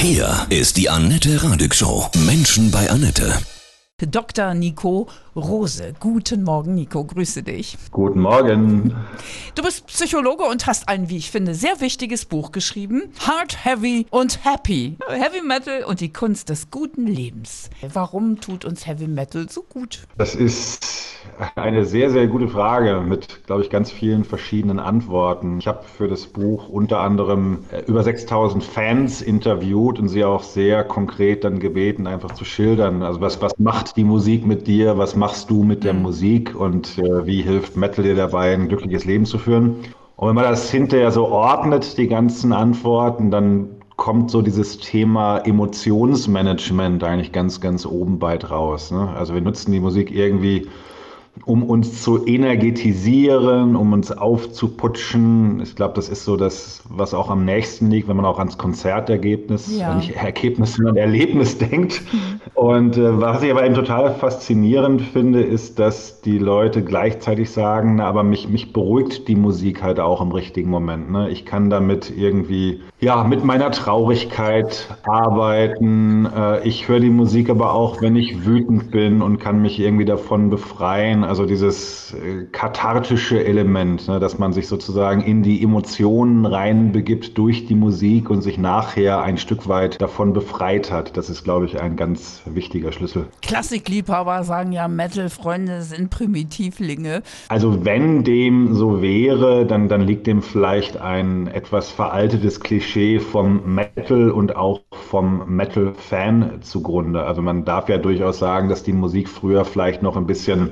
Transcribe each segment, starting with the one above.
Hier ist die Annette Radig Show. Menschen bei Annette. Dr. Nico Rose. Guten Morgen, Nico. Grüße dich. Guten Morgen. Du bist Psychologe und hast ein, wie ich finde, sehr wichtiges Buch geschrieben. Hard, Heavy und Happy. Heavy Metal und die Kunst des guten Lebens. Warum tut uns Heavy Metal so gut? Das ist eine sehr, sehr gute Frage mit, glaube ich, ganz vielen verschiedenen Antworten. Ich habe für das Buch unter anderem äh, über 6000 Fans interviewt und sie auch sehr konkret dann gebeten, einfach zu schildern. Also was, was macht die Musik mit dir? Was machst du mit der mhm. Musik? Und äh, wie hilft Metal dir dabei, ein glückliches Leben zu führen? Und wenn man das hinterher so ordnet, die ganzen Antworten, dann kommt so dieses Thema Emotionsmanagement eigentlich ganz, ganz oben weit raus. Ne? Also wir nutzen die Musik irgendwie um uns zu energetisieren, um uns aufzuputschen. Ich glaube, das ist so das, was auch am nächsten liegt, wenn man auch ans Konzertergebnis, ja. nicht Ergebnis, sondern Erlebnis denkt. Mhm. Und äh, was ich aber eben total faszinierend finde, ist, dass die Leute gleichzeitig sagen, na, aber mich, mich beruhigt die Musik halt auch im richtigen Moment. Ne? Ich kann damit irgendwie, ja, mit meiner Traurigkeit arbeiten. Äh, ich höre die Musik aber auch, wenn ich wütend bin und kann mich irgendwie davon befreien also dieses äh, kathartische Element, ne, dass man sich sozusagen in die Emotionen reinbegibt durch die Musik und sich nachher ein Stück weit davon befreit hat. Das ist, glaube ich, ein ganz wichtiger Schlüssel. Klassikliebhaber sagen ja, Metal-Freunde sind Primitivlinge. Also wenn dem so wäre, dann, dann liegt dem vielleicht ein etwas veraltetes Klischee vom Metal und auch vom Metal-Fan zugrunde. Also man darf ja durchaus sagen, dass die Musik früher vielleicht noch ein bisschen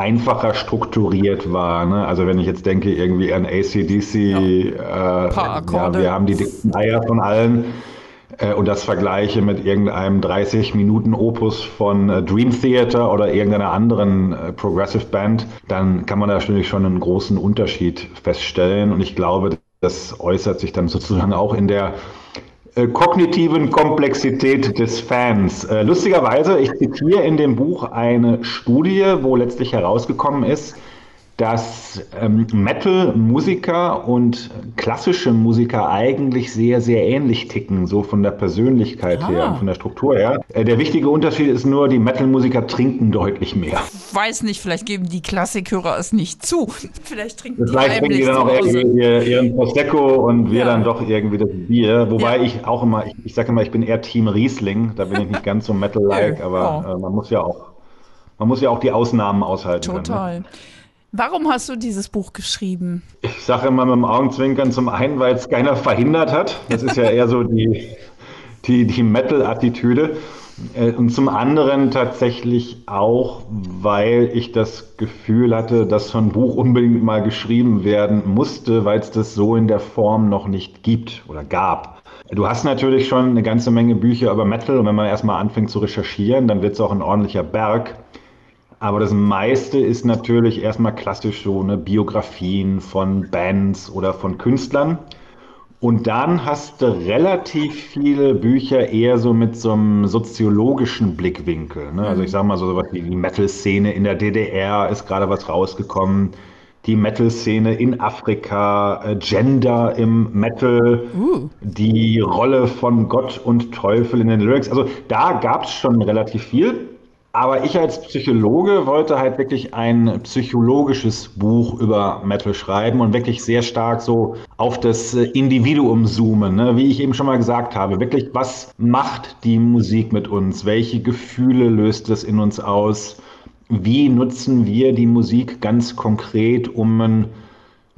einfacher strukturiert war. Ne? Also wenn ich jetzt denke irgendwie an ACDC, ja. Äh, ja, wir haben die dicksten Eier von allen äh, und das vergleiche mit irgendeinem 30 Minuten Opus von äh, Dream Theater oder irgendeiner anderen äh, Progressive Band, dann kann man da natürlich schon einen großen Unterschied feststellen und ich glaube, das äußert sich dann sozusagen auch in der kognitiven Komplexität des Fans. Äh, lustigerweise, ich zitiere in dem Buch eine Studie, wo letztlich herausgekommen ist, dass ähm, Metal-Musiker und klassische Musiker eigentlich sehr, sehr ähnlich ticken, so von der Persönlichkeit ah. her und von der Struktur her. Äh, der wichtige Unterschied ist nur, die Metal-Musiker trinken deutlich mehr. Weiß nicht, vielleicht geben die Klassikhörer es nicht zu. Vielleicht trinken vielleicht die, trinken die dann auch irgendwie ihren Prosecco und wir ja. dann doch irgendwie das Bier. Wobei ja. ich auch immer, ich, ich sage immer, ich bin eher Team Riesling, da bin ich nicht ganz so Metal-like, aber oh. äh, man muss ja auch man muss ja auch die Ausnahmen aushalten. Total. Können, ne? Warum hast du dieses Buch geschrieben? Ich sage immer mit dem Augenzwinkern zum einen, weil es keiner verhindert hat. Das ist ja eher so die, die, die Metal-Attitüde. Äh, und zum anderen tatsächlich auch, weil ich das Gefühl hatte, dass so ein Buch unbedingt mal geschrieben werden musste, weil es das so in der Form noch nicht gibt oder gab. Du hast natürlich schon eine ganze Menge Bücher über Metal und wenn man erstmal anfängt zu recherchieren, dann wird es auch ein ordentlicher Berg. Aber das meiste ist natürlich erstmal klassisch so eine Biografien von Bands oder von Künstlern. Und dann hast du relativ viele Bücher eher so mit so einem soziologischen Blickwinkel. Ne? Also ich sag mal so was wie die Metal-Szene in der DDR ist gerade was rausgekommen. Die Metal-Szene in Afrika, äh, Gender im Metal, uh. die Rolle von Gott und Teufel in den Lyrics. Also da gab es schon relativ viel. Aber ich als Psychologe wollte halt wirklich ein psychologisches Buch über Metal schreiben und wirklich sehr stark so auf das äh, Individuum zoomen. Ne? Wie ich eben schon mal gesagt habe, wirklich, was macht die Musik mit uns? Welche Gefühle löst es in uns aus? Wie nutzen wir die Musik ganz konkret, um ein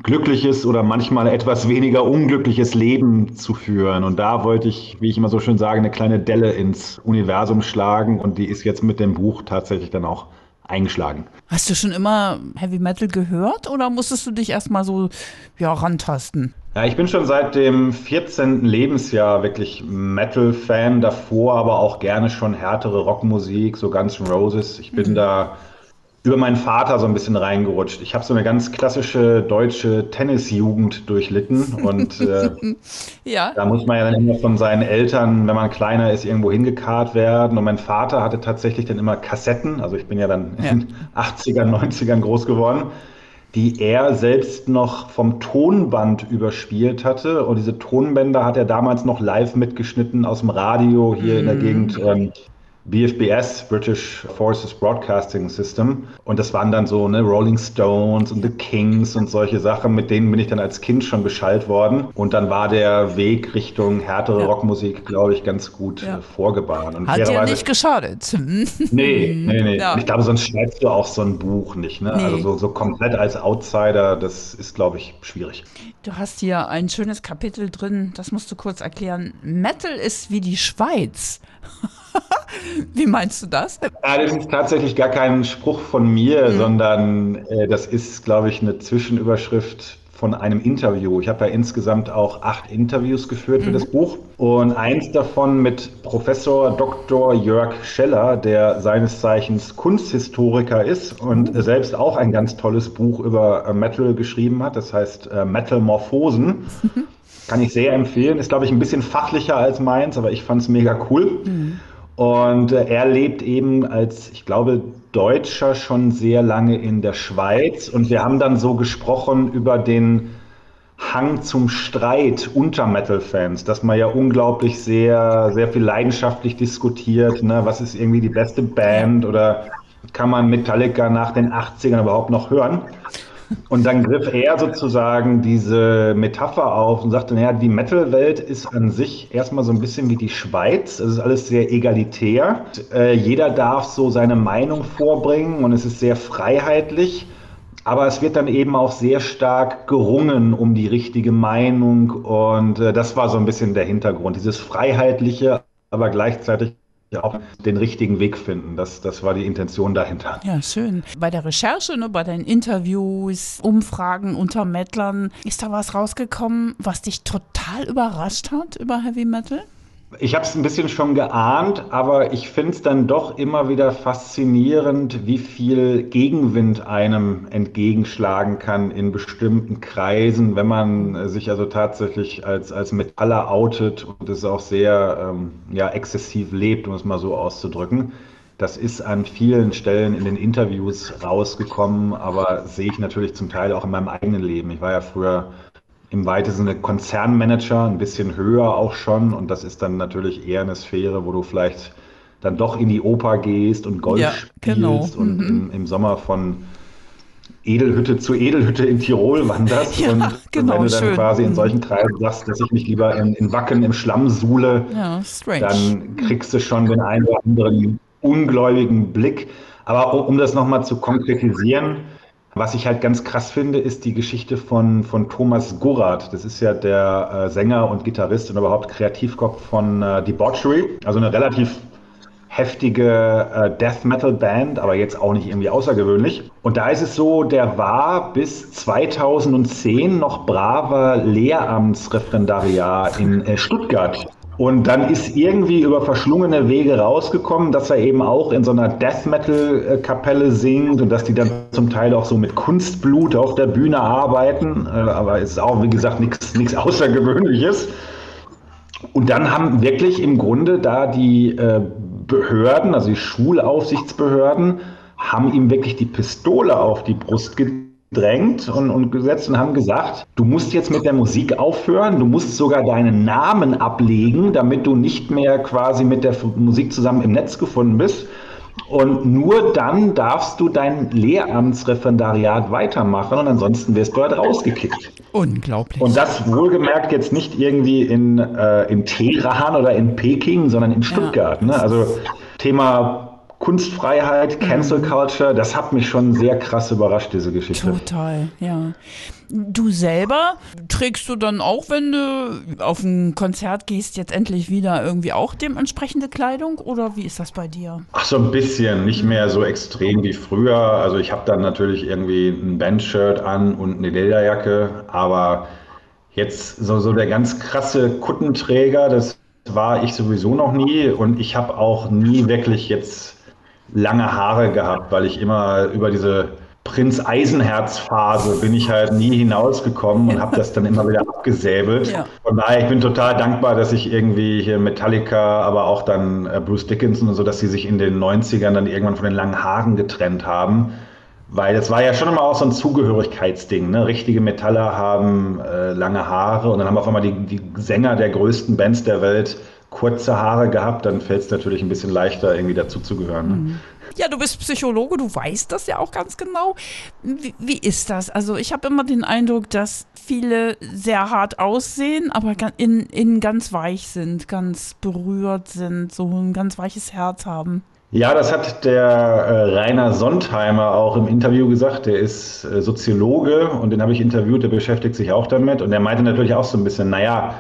glückliches oder manchmal etwas weniger unglückliches Leben zu führen. Und da wollte ich, wie ich immer so schön sage, eine kleine Delle ins Universum schlagen und die ist jetzt mit dem Buch tatsächlich dann auch eingeschlagen. Hast du schon immer Heavy Metal gehört oder musstest du dich erstmal so ja, rantasten? Ja, ich bin schon seit dem 14. Lebensjahr wirklich Metal-Fan, davor aber auch gerne schon härtere Rockmusik, so N' Roses. Ich bin mhm. da über meinen Vater so ein bisschen reingerutscht. Ich habe so eine ganz klassische deutsche Tennisjugend durchlitten und äh, ja. da muss man ja dann immer von seinen Eltern, wenn man kleiner ist, irgendwo hingekarrt werden. Und mein Vater hatte tatsächlich dann immer Kassetten, also ich bin ja dann ja. in 80ern, 90ern groß geworden. die er selbst noch vom Tonband überspielt hatte. Und diese Tonbänder hat er damals noch live mitgeschnitten aus dem Radio hier mm. in der Gegend. Ähm, BFBS, British Forces Broadcasting System. Und das waren dann so ne, Rolling Stones und The Kings und solche Sachen, mit denen bin ich dann als Kind schon beschallt worden. Und dann war der Weg Richtung härtere ja. Rockmusik, glaube ich, ganz gut ja. vorgebahnt. Und Hat dir nicht geschadet. nee, nee, nee. Ja. Ich glaube, sonst schreibst du auch so ein Buch nicht. Ne? Nee. Also so, so komplett als Outsider, das ist, glaube ich, schwierig. Du hast hier ein schönes Kapitel drin, das musst du kurz erklären. Metal ist wie die Schweiz. Wie meinst du das? Ja, das ist tatsächlich gar kein Spruch von mir, mhm. sondern äh, das ist, glaube ich, eine Zwischenüberschrift von einem Interview. Ich habe ja insgesamt auch acht Interviews geführt mhm. für das Buch und eins davon mit Professor Dr. Jörg Scheller, der seines Zeichens Kunsthistoriker ist und mhm. selbst auch ein ganz tolles Buch über äh, Metal geschrieben hat. Das heißt äh, Metalmorphosen. Kann ich sehr empfehlen. Ist, glaube ich, ein bisschen fachlicher als meins, aber ich fand es mega cool. Mhm. Und äh, er lebt eben als, ich glaube, Deutscher schon sehr lange in der Schweiz. Und wir haben dann so gesprochen über den Hang zum Streit unter Metal-Fans, dass man ja unglaublich sehr, sehr viel leidenschaftlich diskutiert. Ne? Was ist irgendwie die beste Band oder kann man Metallica nach den 80ern überhaupt noch hören? Und dann griff er sozusagen diese Metapher auf und sagte, naja, die Metal-Welt ist an sich erstmal so ein bisschen wie die Schweiz. Es ist alles sehr egalitär. Äh, jeder darf so seine Meinung vorbringen und es ist sehr freiheitlich. Aber es wird dann eben auch sehr stark gerungen um die richtige Meinung. Und äh, das war so ein bisschen der Hintergrund. Dieses Freiheitliche, aber gleichzeitig auch den richtigen Weg finden. Das, das war die Intention dahinter. Ja, schön. Bei der Recherche, ne, bei den Interviews, Umfragen unter Mettlern, ist da was rausgekommen, was dich total überrascht hat über Heavy Metal? Ich habe es ein bisschen schon geahnt, aber ich finde es dann doch immer wieder faszinierend, wie viel Gegenwind einem entgegenschlagen kann in bestimmten Kreisen, wenn man sich also tatsächlich als, als Metaller outet und es auch sehr ähm, ja, exzessiv lebt, um es mal so auszudrücken. Das ist an vielen Stellen in den Interviews rausgekommen, aber sehe ich natürlich zum Teil auch in meinem eigenen Leben. Ich war ja früher im weitesten Sinne Konzernmanager, ein bisschen höher auch schon. Und das ist dann natürlich eher eine Sphäre, wo du vielleicht dann doch in die Oper gehst und Golf ja, genau. spielst und mhm. im, im, Sommer von Edelhütte zu Edelhütte in Tirol wanderst. ja, und genau, wenn du dann schön. quasi in mhm. solchen Kreisen sagst, dass ich mich lieber in, in Wacken im Schlamm suhle, ja, dann kriegst du schon den einen oder anderen ungläubigen Blick. Aber um das nochmal zu konkretisieren, was ich halt ganz krass finde, ist die Geschichte von, von Thomas Gorath. Das ist ja der äh, Sänger und Gitarrist und überhaupt Kreativkopf von äh, Debauchery. Also eine relativ heftige äh, Death Metal Band, aber jetzt auch nicht irgendwie außergewöhnlich. Und da ist es so, der war bis 2010 noch braver Lehramtsreferendariat in äh, Stuttgart. Und dann ist irgendwie über verschlungene Wege rausgekommen, dass er eben auch in so einer Death Metal Kapelle singt und dass die dann zum Teil auch so mit Kunstblut auf der Bühne arbeiten. Äh, aber es ist auch, wie gesagt, nichts Außergewöhnliches. Und dann haben wirklich im Grunde da die äh, Behörden, also die Schulaufsichtsbehörden, haben ihm wirklich die Pistole auf die Brust gedrückt gedrängt und, und gesetzt und haben gesagt, du musst jetzt mit der Musik aufhören, du musst sogar deinen Namen ablegen, damit du nicht mehr quasi mit der Musik zusammen im Netz gefunden bist. Und nur dann darfst du dein Lehramtsreferendariat weitermachen und ansonsten wirst du halt rausgekickt. Unglaublich. Und das wohlgemerkt jetzt nicht irgendwie in, äh, in Teheran oder in Peking, sondern in Stuttgart. Ja. Ne? Also Thema Kunstfreiheit, Cancel mhm. Culture, das hat mich schon sehr krass überrascht, diese Geschichte. Total, ja. Du selber trägst du dann auch, wenn du auf ein Konzert gehst, jetzt endlich wieder irgendwie auch dementsprechende Kleidung oder wie ist das bei dir? Ach, so ein bisschen, nicht mehr so extrem wie früher. Also ich habe dann natürlich irgendwie ein Bandshirt an und eine Lederjacke, aber jetzt so, so der ganz krasse Kuttenträger, das war ich sowieso noch nie und ich habe auch nie wirklich jetzt lange Haare gehabt, weil ich immer über diese Prinz Eisenherz Phase bin ich halt nie hinausgekommen und habe das dann immer wieder abgesäbelt. Ja. Von daher, ich bin total dankbar, dass ich irgendwie hier Metallica, aber auch dann äh, Bruce Dickinson und so, dass sie sich in den 90ern dann irgendwann von den langen Haaren getrennt haben, Weil es war ja schon immer auch so ein Zugehörigkeitsding. Ne? Richtige Metaller haben äh, lange Haare und dann haben auf einmal die, die Sänger der größten Bands der Welt kurze Haare gehabt. Dann fällt es natürlich ein bisschen leichter, irgendwie dazuzugehören. Ne? Mhm. Ja, du bist Psychologe, du weißt das ja auch ganz genau. Wie, wie ist das? Also ich habe immer den Eindruck, dass viele sehr hart aussehen, aber innen in ganz weich sind, ganz berührt sind, so ein ganz weiches Herz haben. Ja, das hat der äh, Rainer Sontheimer auch im Interview gesagt. Der ist äh, Soziologe und den habe ich interviewt, der beschäftigt sich auch damit. Und er meinte natürlich auch so ein bisschen, naja,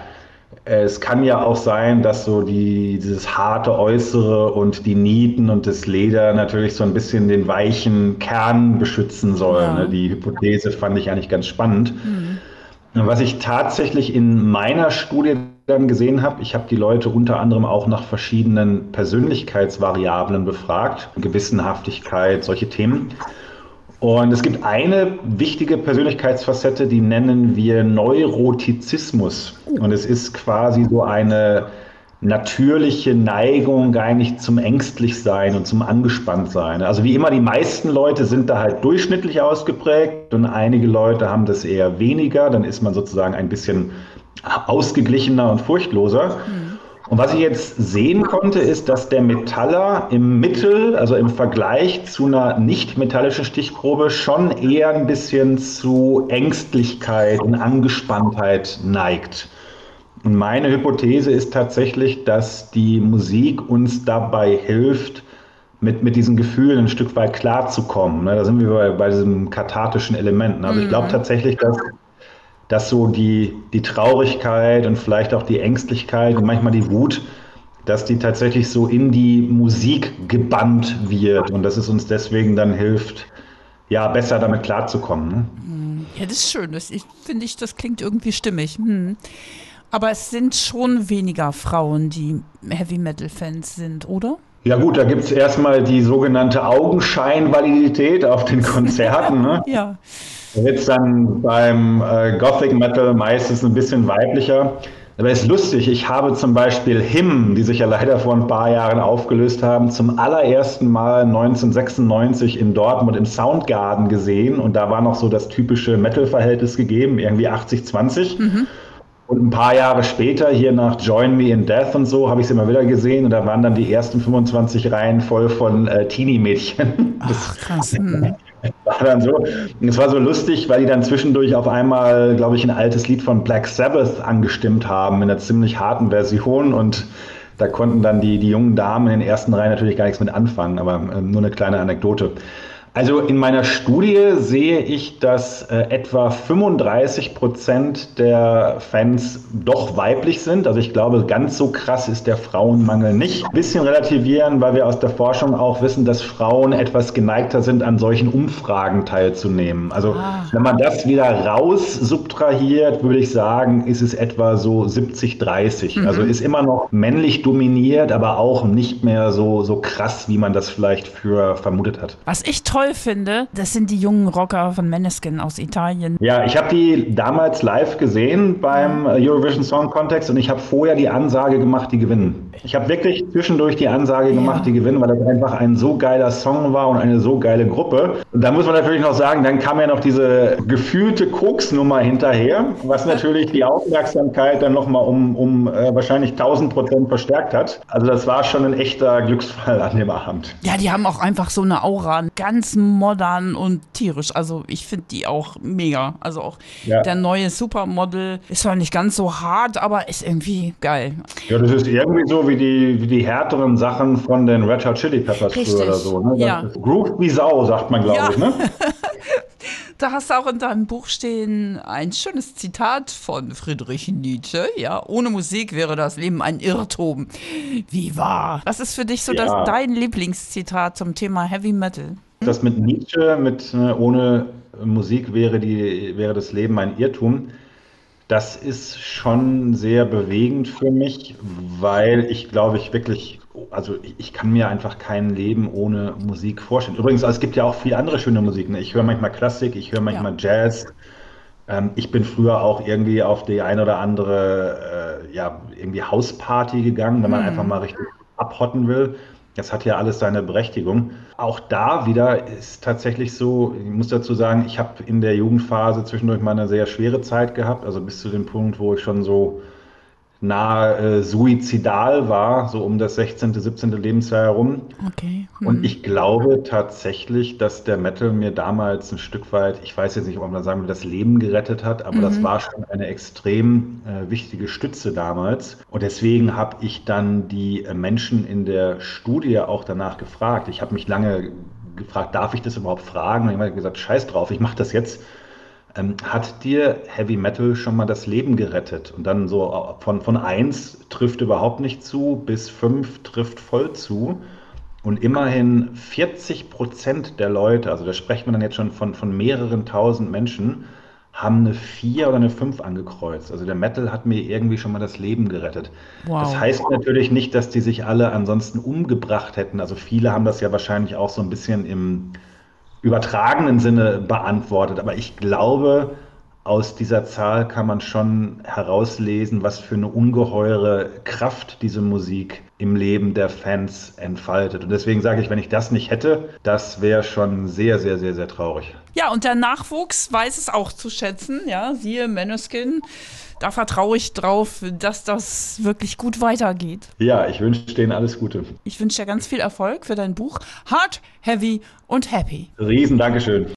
es kann ja auch sein, dass so die, dieses harte Äußere und die Nieten und das Leder natürlich so ein bisschen den weichen Kern beschützen sollen. Ja. Ne? Die Hypothese fand ich eigentlich ganz spannend. Mhm. Was ich tatsächlich in meiner Studie dann gesehen habe, ich habe die Leute unter anderem auch nach verschiedenen Persönlichkeitsvariablen befragt, Gewissenhaftigkeit, solche Themen. Und es gibt eine wichtige Persönlichkeitsfacette, die nennen wir Neurotizismus. Und es ist quasi so eine natürliche Neigung eigentlich zum Ängstlichsein und zum Angespanntsein. Also wie immer, die meisten Leute sind da halt durchschnittlich ausgeprägt und einige Leute haben das eher weniger. Dann ist man sozusagen ein bisschen ausgeglichener und furchtloser. Mhm. Und was ich jetzt sehen konnte, ist, dass der Metaller im Mittel, also im Vergleich zu einer nicht metallischen Stichprobe, schon eher ein bisschen zu Ängstlichkeit und Angespanntheit neigt. Und meine Hypothese ist tatsächlich, dass die Musik uns dabei hilft, mit, mit diesen Gefühlen ein Stück weit klarzukommen. Ne? Da sind wir bei, bei diesem kathartischen Element. Also ich glaube mhm. tatsächlich, dass dass so die, die Traurigkeit und vielleicht auch die Ängstlichkeit und manchmal die Wut, dass die tatsächlich so in die Musik gebannt wird und dass es uns deswegen dann hilft, ja, besser damit klarzukommen. Ne? Hm. Ja, das ist schön. Das finde ich, das klingt irgendwie stimmig. Hm. Aber es sind schon weniger Frauen, die Heavy Metal-Fans sind, oder? Ja gut, da gibt es erstmal die sogenannte Augenscheinvalidität auf den Konzerten. Ne? ja. Da wird es dann beim äh, Gothic Metal meistens ein bisschen weiblicher. Aber es ist lustig, ich habe zum Beispiel Him, die sich ja leider vor ein paar Jahren aufgelöst haben, zum allerersten Mal 1996 in Dortmund im Soundgarden gesehen. Und da war noch so das typische Metal-Verhältnis gegeben, irgendwie 80-20. Mhm. Und ein paar Jahre später, hier nach Join Me in Death und so, habe ich sie immer wieder gesehen. Und da waren dann die ersten 25 Reihen voll von äh, Teenie-Mädchen. Ach, krass. Hm. war dann so. Es war so lustig, weil die dann zwischendurch auf einmal, glaube ich, ein altes Lied von Black Sabbath angestimmt haben in einer ziemlich harten Version und da konnten dann die, die jungen Damen in den ersten Reihen natürlich gar nichts mit anfangen, aber äh, nur eine kleine Anekdote. Also in meiner Studie sehe ich, dass äh, etwa 35 Prozent der Fans doch weiblich sind. Also ich glaube, ganz so krass ist der Frauenmangel nicht. Ein bisschen relativieren, weil wir aus der Forschung auch wissen, dass Frauen etwas geneigter sind, an solchen Umfragen teilzunehmen. Also ah. wenn man das wieder raus subtrahiert, würde ich sagen, ist es etwa so 70-30. Mhm. Also ist immer noch männlich dominiert, aber auch nicht mehr so, so krass, wie man das vielleicht für vermutet hat. Was ich toll toll finde, das sind die jungen Rocker von Meneskin aus Italien. Ja, ich habe die damals live gesehen beim Eurovision Song Contest und ich habe vorher die Ansage gemacht, die gewinnen. Ich habe wirklich zwischendurch die Ansage gemacht, die gewinnen, weil das einfach ein so geiler Song war und eine so geile Gruppe. Und da muss man natürlich noch sagen, dann kam ja noch diese gefühlte Koksnummer hinterher, was natürlich die Aufmerksamkeit dann nochmal um, um äh, wahrscheinlich 1000 Prozent verstärkt hat. Also das war schon ein echter Glücksfall an dem Abend. Ja, die haben auch einfach so eine Aura, ganz modern und tierisch. Also ich finde die auch mega. Also auch ja. der neue Supermodel ist zwar nicht ganz so hart, aber ist irgendwie geil. Ja, das ist irgendwie so wie die, wie die härteren Sachen von den Red Hot Chili Peppers Richtig. früher oder so. Ne? Ja. Groove wie Sau, sagt man, glaube ja. ich. Ne? Da hast du auch in deinem Buch stehen ein schönes Zitat von Friedrich Nietzsche. Ja, ohne Musik wäre das Leben ein Irrtum. Wie wahr? Was ist für dich so ja. das, dein Lieblingszitat zum Thema Heavy Metal? Das mit Nietzsche, mit äh, ohne Musik wäre, die, wäre das Leben ein Irrtum. Das ist schon sehr bewegend für mich, weil ich glaube, ich wirklich, also ich, ich kann mir einfach kein Leben ohne Musik vorstellen. Übrigens, es gibt ja auch viel andere schöne Musik. Ne? Ich höre manchmal Klassik, ich höre manchmal ja. Jazz. Ähm, ich bin früher auch irgendwie auf die eine oder andere äh, ja, irgendwie Hausparty gegangen, wenn man mhm. einfach mal richtig abhotten will. Das hat ja alles seine Berechtigung. Auch da wieder ist tatsächlich so, ich muss dazu sagen, ich habe in der Jugendphase zwischendurch mal eine sehr schwere Zeit gehabt, also bis zu dem Punkt, wo ich schon so nahe äh, suizidal war, so um das 16., 17. Lebensjahr herum. Okay. Hm. Und ich glaube tatsächlich, dass der Metal mir damals ein Stück weit, ich weiß jetzt nicht, ob man sagen will, das Leben gerettet hat, aber mhm. das war schon eine extrem äh, wichtige Stütze damals. Und deswegen habe ich dann die äh, Menschen in der Studie auch danach gefragt. Ich habe mich lange gefragt, darf ich das überhaupt fragen? Und ich habe gesagt, scheiß drauf, ich mache das jetzt ähm, hat dir Heavy Metal schon mal das Leben gerettet? Und dann so äh, von, von 1 trifft überhaupt nicht zu bis 5 trifft voll zu. Und immerhin 40 Prozent der Leute, also da sprechen wir dann jetzt schon von, von mehreren tausend Menschen, haben eine 4 oder eine 5 angekreuzt. Also der Metal hat mir irgendwie schon mal das Leben gerettet. Wow. Das heißt natürlich nicht, dass die sich alle ansonsten umgebracht hätten. Also viele haben das ja wahrscheinlich auch so ein bisschen im, übertragenen Sinne beantwortet. Aber ich glaube, aus dieser Zahl kann man schon herauslesen, was für eine ungeheure Kraft diese Musik im Leben der Fans entfaltet. Und deswegen sage ich, wenn ich das nicht hätte, das wäre schon sehr, sehr, sehr, sehr traurig. Ja, und der Nachwuchs weiß es auch zu schätzen. Ja, siehe Manuskin da vertraue ich drauf, dass das wirklich gut weitergeht. Ja, ich wünsche denen alles Gute. Ich wünsche dir ganz viel Erfolg für dein Buch Hard, Heavy und Happy. Riesen Dankeschön.